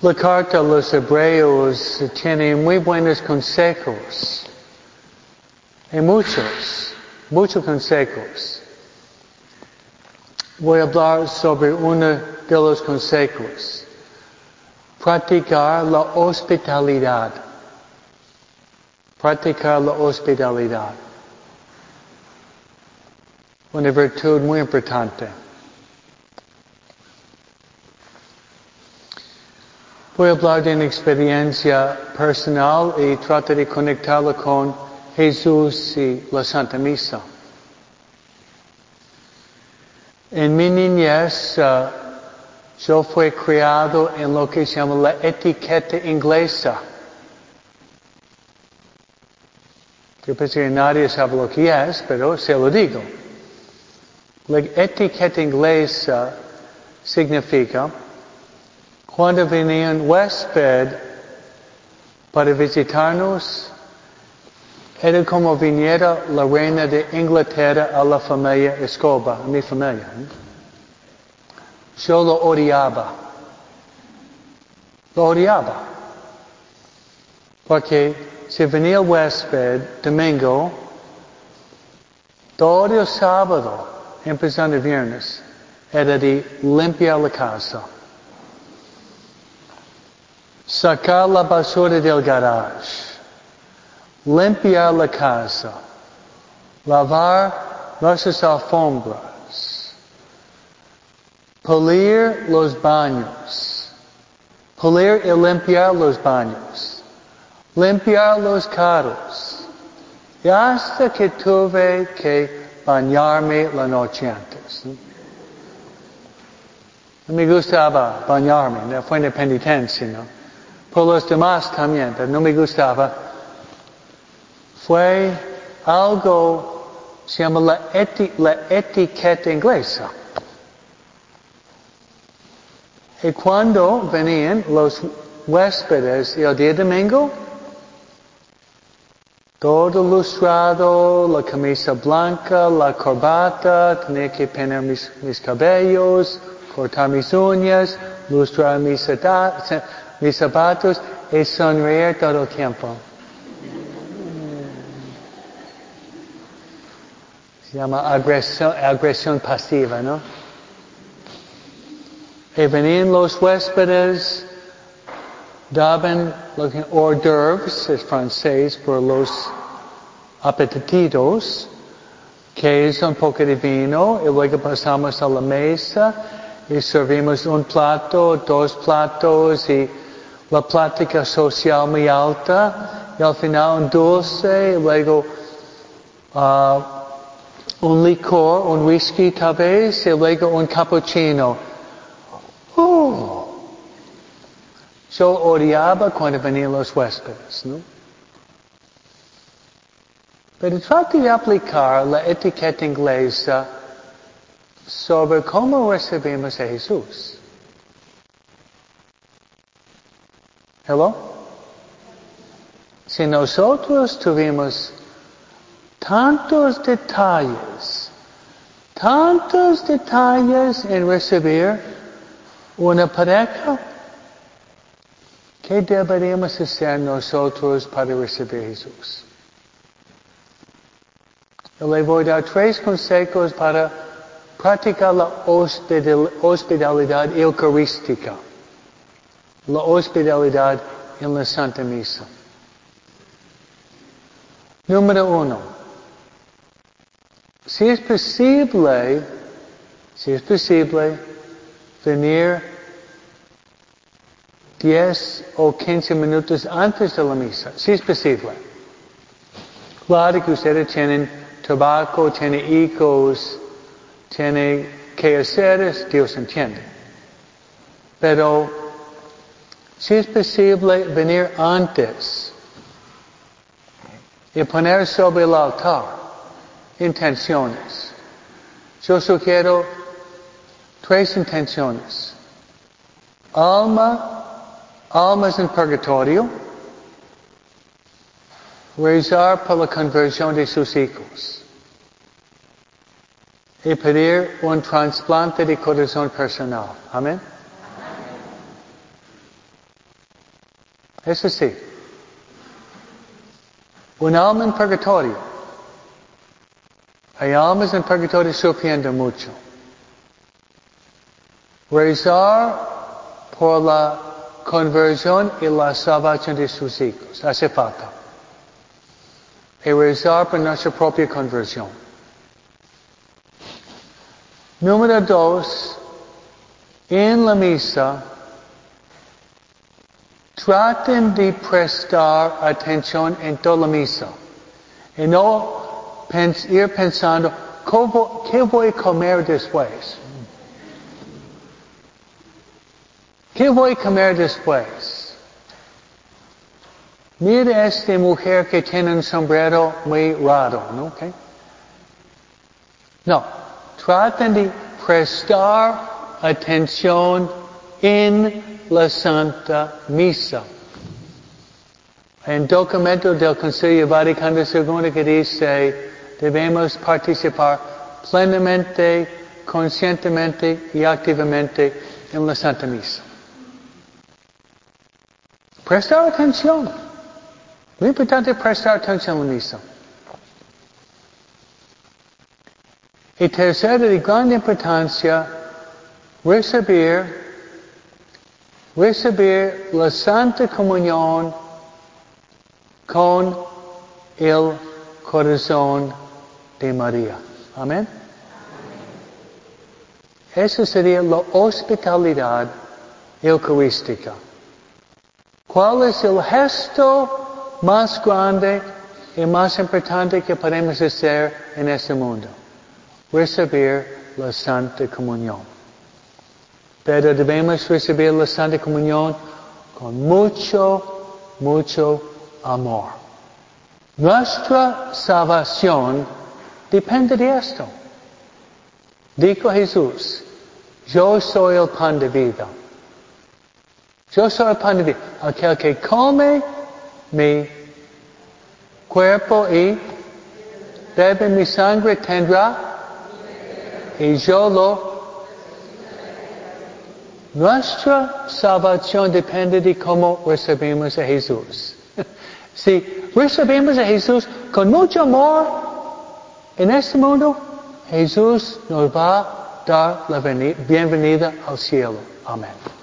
La carta a los hebreos tiene muy buenos consejos. Hay muchos, muchos consejos. Voy a hablar sobre uno de los consejos. Practicar la hospitalidad. Practicar la hospitalidad. Una virtud muy importante. Voy a hablar de una experiencia personal y tratar de conectarla con Jesús y la Santa Misa. En mi niñez, uh, yo fui criado en lo que se llama la etiqueta inglesa. Yo pensé que nadie sabe lo que es, pero se lo digo. La etiqueta inglesa significa cuando venía un huésped para visitarnos, era como viniera la reina de Inglaterra a la familia Escoba, a mi familia. ¿eh? Yo lo odiaba. Lo odiaba. Porque si venía el domingo, todo el sábado, empezando el viernes, era de limpiar la casa. Sacar la basura del garage. Limpiar la casa, lavar nuestras alfombras, pulir los baños, pulir y limpiar los baños, limpiar los carros, y hasta que tuve que bañarme la noche antes. Me gustaba bañarme, fue una penitencia, ¿no? Por los demás también, pero no me gustaba fue algo, se llama la, eti, la etiqueta inglesa. Y cuando venían los huéspedes el día domingo, todo lustrado, la camisa blanca, la corbata, tenía que peinar mis, mis cabellos, cortar mis uñas, lustrar mis, mis zapatos y sonreír todo el tiempo. Se llama agresión, agresión pasiva, ¿no? Y venían los huéspedes, daban lo hors d'oeuvres, es francés, por los apetititos, que es un poco de vino, y luego pasamos a la mesa y servimos un plato, dos platos, y la plática social muy alta, y al final un dulce, y luego uh, un licor, un whisky tal vez, y luego un cappuccino. Uh, yo odiaba cuando venían los huéspedes, ¿no? Pero trate de aplicar la etiqueta inglesa sobre cómo recibimos a Jesús. Hello? Si nosotros tuvimos tantos detalles, tantos detalles en recibir una pareja. ¿Qué deberíamos hacer nosotros para recibir a Jesús? Yo le voy a dar tres consejos para practicar la hospitalidad eucarística, la hospitalidad en la Santa Misa. Número uno, si es posible, si es posible, venir 10 o 15 minutos antes de la misa, si es posible. Claro que ustedes tienen tabaco, tienen hijos, tienen que hacer, Dios entiende. Pero si es posible venir antes y poner sobre el altar intenciones. Yo sugiero tres intenciones. Alma, almas en purgatorio, rezar por la conversión de sus hijos y pedir un trasplante de corazón personal. Amén. Eso sí. Un alma en purgatorio. Hay almas en purgatorio sufriendo mucho. Rezar por la conversión y la salvación de sus hijos. Hace falta. Y rezar por nuestra propia conversión. Número dos, en la misa, traten de prestar atención en toda la misa. Y no ir pensando, ¿qué voy a comer después? ¿Qué voy a comer después? Mira esta mujer que tiene un sombrero muy raro, ¿no? No, traten de prestar atención en la Santa Misa. En documento del Concilio Vaticano II que dice, debemos participar plenamente, conscientemente y activamente en la Santa Misa. Prestar atención. Muy importante prestar atención a la misa. Y tercero, de gran importancia, recibir, recibir la Santa Comunión con el corazón de María. Amén. Esa sería la hospitalidad eucarística. ¿Cuál es el gesto más grande y más importante que podemos hacer en este mundo? recibir la Santa Comunión. Pero debemos recibir la Santa Comunión con mucho, mucho amor. Nuestra salvación depende de esto. Dijo Jesús, yo soy el pan de vida. Yo soy el pan de vida. Aquel que come mi cuerpo y bebe mi sangre tendrá y yo lo... Nuestra salvación depende de cómo recibimos a Jesús. si recibimos a Jesús con mucho amor en este mundo, Jesús nos va a dar la bienvenida al cielo. Amén.